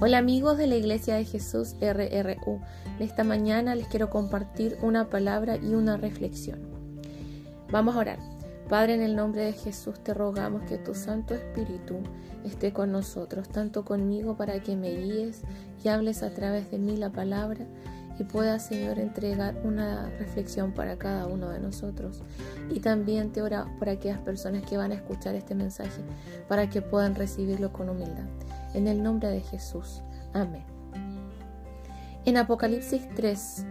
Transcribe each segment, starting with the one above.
Hola amigos de la Iglesia de Jesús RRU. Esta mañana les quiero compartir una palabra y una reflexión. Vamos a orar. Padre, en el nombre de Jesús te rogamos que tu Santo Espíritu esté con nosotros, tanto conmigo para que me guíes y hables a través de mí la palabra y pueda, Señor, entregar una reflexión para cada uno de nosotros. Y también te ora por aquellas personas que van a escuchar este mensaje, para que puedan recibirlo con humildad. En el nombre de Jesús. Amén. En Apocalipsis 3,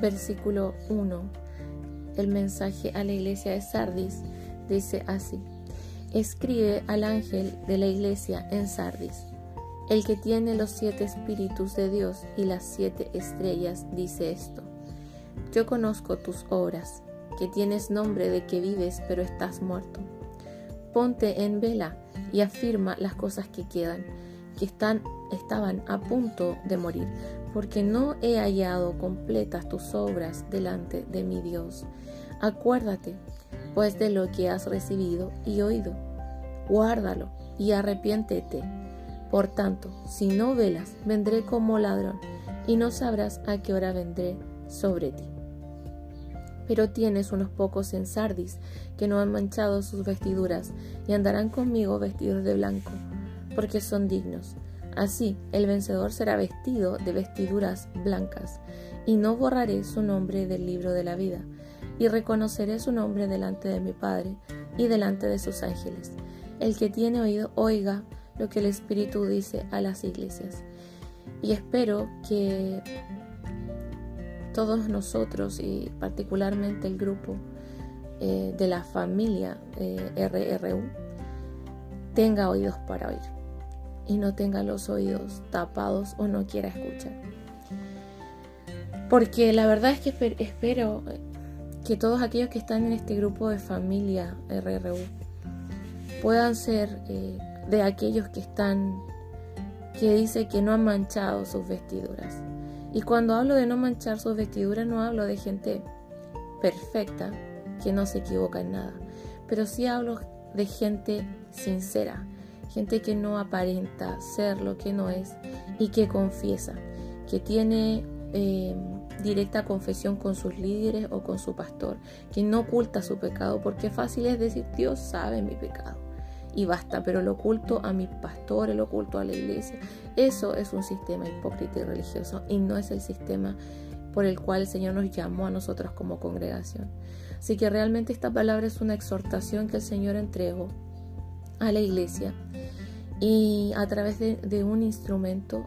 versículo 1, el mensaje a la iglesia de Sardis dice así. Escribe al ángel de la iglesia en Sardis el que tiene los siete espíritus de Dios y las siete estrellas dice esto. Yo conozco tus obras, que tienes nombre de que vives pero estás muerto. Ponte en vela y afirma las cosas que quedan, que están, estaban a punto de morir, porque no he hallado completas tus obras delante de mi Dios. Acuérdate, pues, de lo que has recibido y oído. Guárdalo y arrepiéntete. Por tanto, si no velas, vendré como ladrón, y no sabrás a qué hora vendré sobre ti. Pero tienes unos pocos en Sardis que no han manchado sus vestiduras, y andarán conmigo vestidos de blanco, porque son dignos. Así el vencedor será vestido de vestiduras blancas, y no borraré su nombre del libro de la vida, y reconoceré su nombre delante de mi Padre y delante de sus ángeles. El que tiene oído, oiga lo que el Espíritu dice a las iglesias. Y espero que todos nosotros y particularmente el grupo eh, de la familia eh, RRU tenga oídos para oír y no tenga los oídos tapados o no quiera escuchar. Porque la verdad es que espero que todos aquellos que están en este grupo de familia RRU puedan ser eh, de aquellos que están, que dice que no han manchado sus vestiduras. Y cuando hablo de no manchar sus vestiduras, no hablo de gente perfecta, que no se equivoca en nada, pero sí hablo de gente sincera, gente que no aparenta ser lo que no es y que confiesa, que tiene eh, directa confesión con sus líderes o con su pastor, que no oculta su pecado, porque fácil es decir, Dios sabe mi pecado y basta, pero lo oculto a mis pastores, lo oculto a la iglesia. Eso es un sistema hipócrita y religioso y no es el sistema por el cual el Señor nos llamó a nosotros como congregación. Así que realmente esta palabra es una exhortación que el Señor entregó a la iglesia y a través de, un instrumento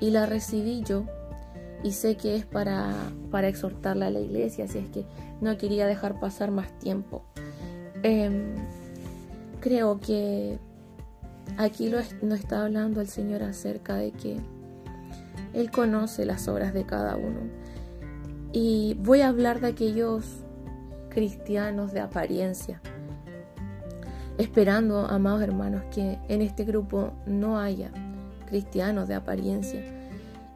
y la recibí yo y sé que es para, para exhortarla a la iglesia, así es que no quería dejar pasar más tiempo. Em, creo que aquí lo, nos está hablando el Señor acerca de que Él conoce las obras de cada uno. Y voy a hablar de aquellos cristianos de apariencia, esperando, amados hermanos, que en este grupo no haya cristianos de apariencia.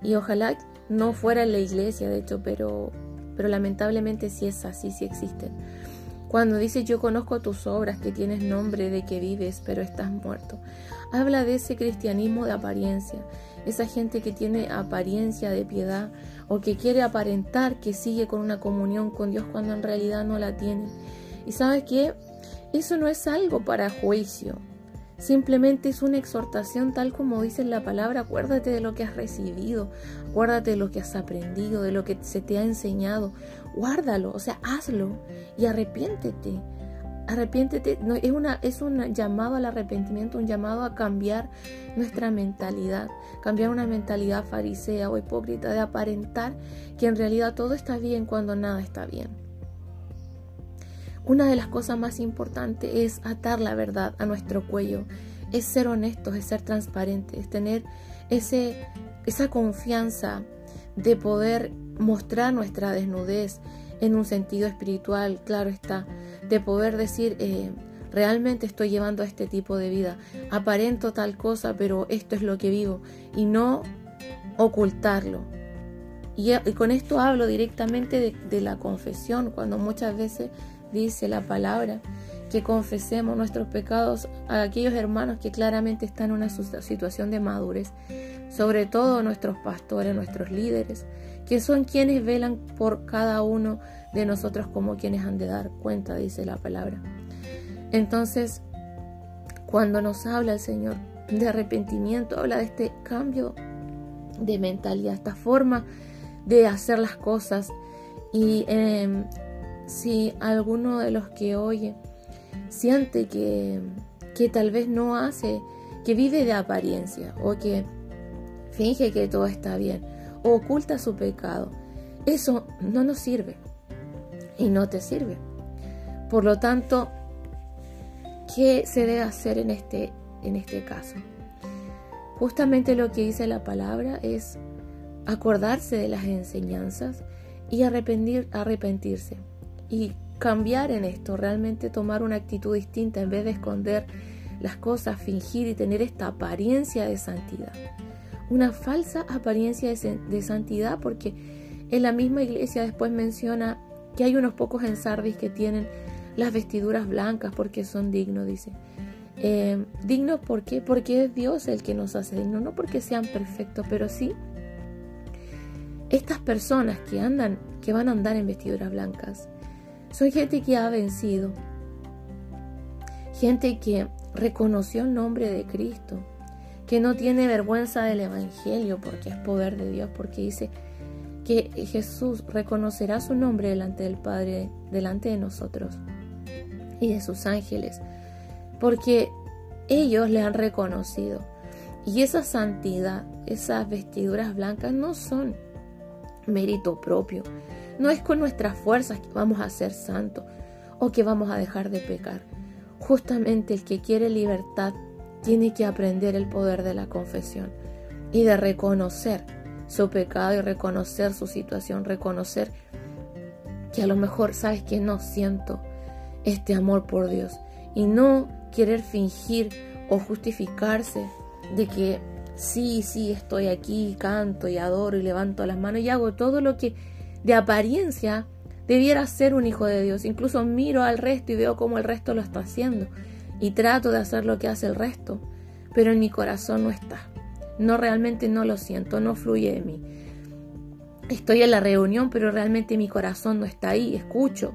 Y ojalá no fuera en la iglesia, de hecho, pero, pero lamentablemente sí es así, sí existen cuando dice yo conozco tus obras, que tienes nombre de que vives, pero estás muerto. Habla de ese cristianismo de apariencia, esa gente que tiene apariencia de piedad o que quiere aparentar que sigue con una comunión con Dios cuando en realidad no la tiene. Y sabes que eso no es algo para juicio. Simplemente es una exhortación tal como dice la palabra. Acuérdate de lo que has recibido, acuérdate de lo que has aprendido, de lo que se te ha enseñado. Guárdalo, o sea, hazlo y arrepiéntete. Arrepiéntete, no, es, una, es un llamado al arrepentimiento, un llamado a cambiar nuestra mentalidad, cambiar una mentalidad farisea o hipócrita de aparentar que en realidad todo está bien cuando nada está bien. Una de las cosas más importantes es atar la verdad a nuestro cuello, es ser honestos, es ser transparentes, es tener ese, esa confianza de poder mostrar nuestra desnudez en un sentido espiritual, claro está, de poder decir, eh, realmente estoy llevando este tipo de vida, aparento tal cosa, pero esto es lo que vivo, y no ocultarlo. Y, con esto hablo directamente de la confesión, cuando muchas veces dice la palabra, que confesemos nuestros pecados a aquellos hermanos que claramente están en una situación de madurez, sobre todo nuestros pastores, nuestros líderes, que son quienes velan por cada uno de nosotros como quienes han de dar cuenta, dice la palabra. Entonces, cuando nos habla el Señor de arrepentimiento, habla de este cambio de mentalidad, esta forma de hacer las cosas. Y em, si alguno de los que oye siente que, que tal vez no hace, que vive de apariencia o que finge que todo está bien o oculta su pecado, eso no nos sirve y no te sirve. Por lo tanto, ¿qué se debe hacer en este, en este caso? Justamente lo que dice la palabra es acordarse de las enseñanzas y arrepentir, arrepentirse y cambiar en esto, realmente tomar una actitud distinta en vez de esconder las cosas, fingir y tener esta apariencia de santidad. Una falsa apariencia de, santidad porque en la misma iglesia después menciona que hay unos pocos en Sardis que tienen las vestiduras blancas porque son dignos, dice. Eh, dignos. Porque es Dios el que nos hace dignos, no porque sean perfectos, pero sí estas personas que andan, que van a andar en vestiduras blancas, son gente que ha vencido, gente que reconoció el nombre de Cristo, que no tiene vergüenza del Evangelio porque es poder de Dios, porque dice que Jesús reconocerá su nombre delante del Padre, delante de nosotros y de sus ángeles, porque ellos le han reconocido. Y esa santidad, esas vestiduras blancas no son mérito propio, no es con nuestras fuerzas que vamos a ser santos o que vamos a dejar de pecar. Justamente el que quiere libertad tiene que aprender el poder de la confesión y de reconocer su pecado y reconocer su situación, reconocer que a lo mejor sabes que no siento este amor por Dios y no querer fingir o justificarse de que sí, sí, estoy aquí, canto y adoro y levanto las manos y hago todo lo que de apariencia debiera ser un hijo de Dios. Incluso miro al resto y veo cómo el resto lo está haciendo y trato de hacer lo que hace el resto, pero en mi corazón no está. No realmente no lo siento, no fluye de mí. Estoy en la reunión, pero realmente mi corazón no está ahí, escucho.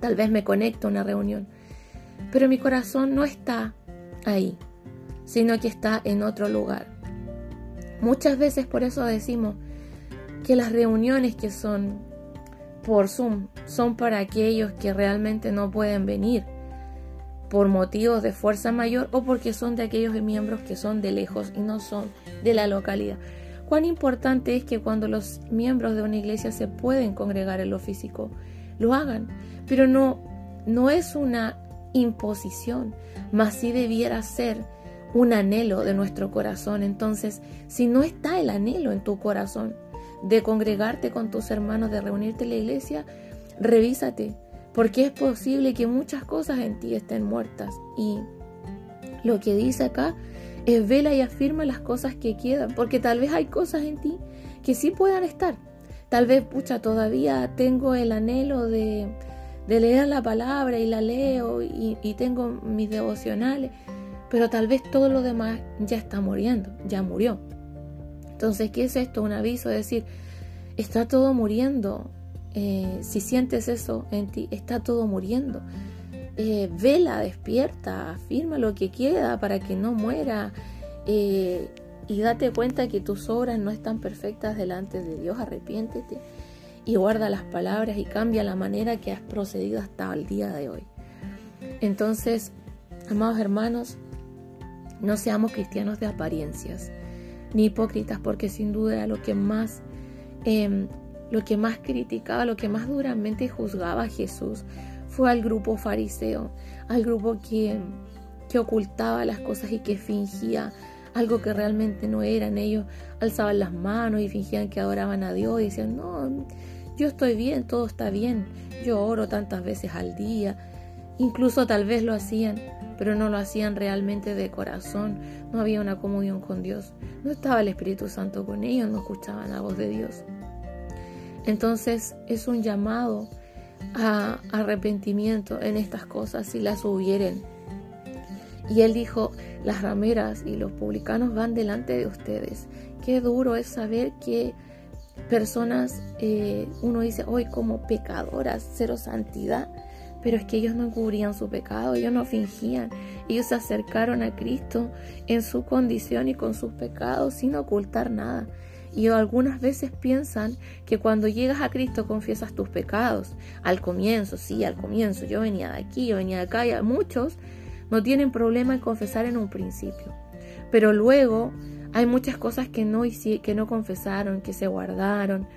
Tal vez me conecto a una reunión, pero mi corazón no está ahí, sino que está en otro lugar. Muchas veces por eso decimos que las reuniones que son por Zoom son para aquellos que realmente no pueden venir por motivos de fuerza mayor o porque son de aquellos miembros que son de lejos y no son de la localidad. Cuán importante es que cuando los miembros de una iglesia se pueden congregar en lo físico, lo hagan, pero no, no es una imposición, mas sí debiera ser un anhelo de nuestro corazón. Entonces, si no está el anhelo en tu corazón de congregarte con tus hermanos, de reunirte en la iglesia, revísate, porque es posible que muchas cosas en ti estén muertas. Y lo que dice acá es vela y afirma las cosas que quedan, porque tal vez hay cosas en ti que sí puedan estar. Tal vez, pucha, todavía tengo el anhelo de, leer la palabra y la leo y, y tengo mis devocionales, pero tal vez todo lo demás ya está muriendo, ya murió. Entonces, ¿qué es esto? Un aviso de decir, está todo muriendo, eh, si sientes eso en ti, está todo muriendo. Eh, vela, despierta, afirma lo que queda para que no muera. Eh, y date cuenta que tus obras no están perfectas delante de Dios. Arrepiéntete y guarda las palabras y cambia la manera que has procedido hasta el día de hoy. Entonces, amados hermanos, no seamos cristianos de apariencias ni hipócritas, porque sin duda lo que más em, lo que más criticaba, lo que más duramente juzgaba a Jesús fue al grupo fariseo, al grupo que, que ocultaba las cosas y que fingía algo que realmente no eran. Ellos alzaban las manos y fingían que adoraban a Dios y decían, no, yo estoy bien, todo está bien, yo oro tantas veces al día. Incluso tal vez lo hacían, pero no lo hacían realmente de corazón, no había una comunión con Dios, no estaba el Espíritu Santo con ellos, no escuchaban la voz de Dios. Entonces es un llamado a arrepentimiento en estas cosas si las hubieren. Y él dijo, las rameras y los publicanos van delante de ustedes. Qué duro es saber que personas, eh, uno dice, hoy como pecadoras, cero santidad, pero es que ellos no encubrían su pecado, ellos no fingían, ellos se acercaron a Cristo en su condición y con sus pecados sin ocultar nada. Y algunas veces piensan que cuando llegas a Cristo confiesas tus pecados. Al comienzo, sí, al comienzo. Yo venía de aquí, yo venía de acá. Y muchos no tienen problema en confesar en un principio. Pero luego hay muchas cosas que no, que no confesaron, que se guardaron,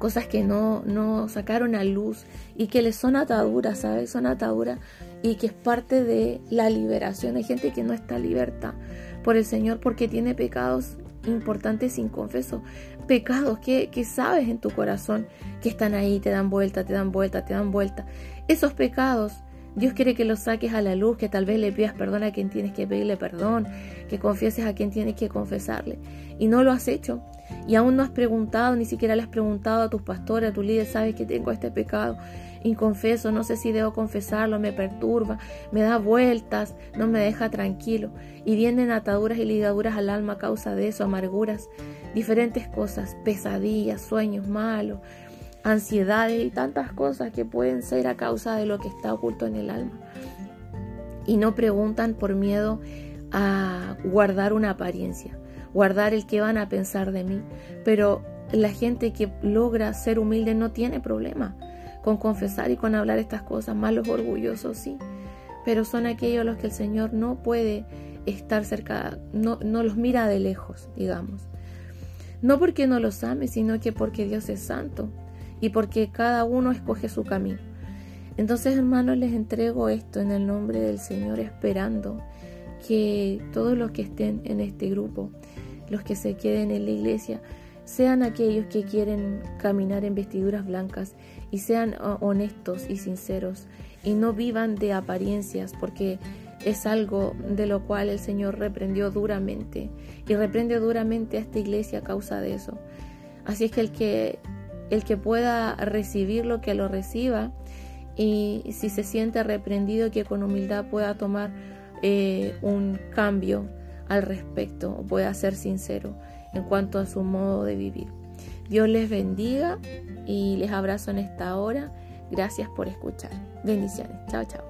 cosas que no, no sacaron a luz y que les son ataduras, ¿sabes? Son ataduras y que es parte de la liberación. Hay gente que no está liberta por el Señor porque tiene pecados importantes sin confeso. Pecados que, que sabes en tu corazón que están ahí, te dan vuelta, te dan vuelta, te dan vuelta. Esos pecados Dios quiere que los saques a la luz, que tal vez le pidas perdón a quien tienes que pedirle perdón, que confieses a quien tienes que confesarle. Y no lo has hecho. Y aún no has preguntado, ni siquiera le has preguntado a tus pastores, a tu líder, sabes que tengo este pecado inconfeso, no sé si debo confesarlo, me perturba, me da vueltas, no me deja tranquilo. Y vienen ataduras y ligaduras al alma a causa de eso, amarguras, diferentes cosas, pesadillas, sueños malos, ansiedades y tantas cosas que pueden ser a causa de lo que está oculto en el alma. Y no preguntan por miedo a guardar una apariencia, guardar el que van a pensar de mí. Pero la gente que logra ser humilde no tiene problema con confesar y con hablar estas cosas, más los orgullosos sí. Pero son aquellos los que el Señor no puede estar cerca, no, no los mira de lejos, digamos. No porque no los ame, sino que porque Dios es santo y porque cada uno escoge su camino. Entonces, hermanos, les entrego esto en el nombre del Señor, esperando que todos los que estén en este grupo, los que se queden en la iglesia, sean aquellos que quieren caminar en vestiduras blancas y sean honestos y sinceros y no vivan de apariencias porque es algo de lo cual el Señor reprendió duramente y reprende duramente a esta iglesia a causa de eso. Así es que el que el que pueda recibirlo, que lo reciba, y si se siente reprendido, que con humildad pueda tomar eh, un cambio al respecto, o pueda ser sincero en cuanto a su modo de vivir. Dios les bendiga y les abrazo en esta hora. Gracias por escuchar. Bendiciones. Chao, chao.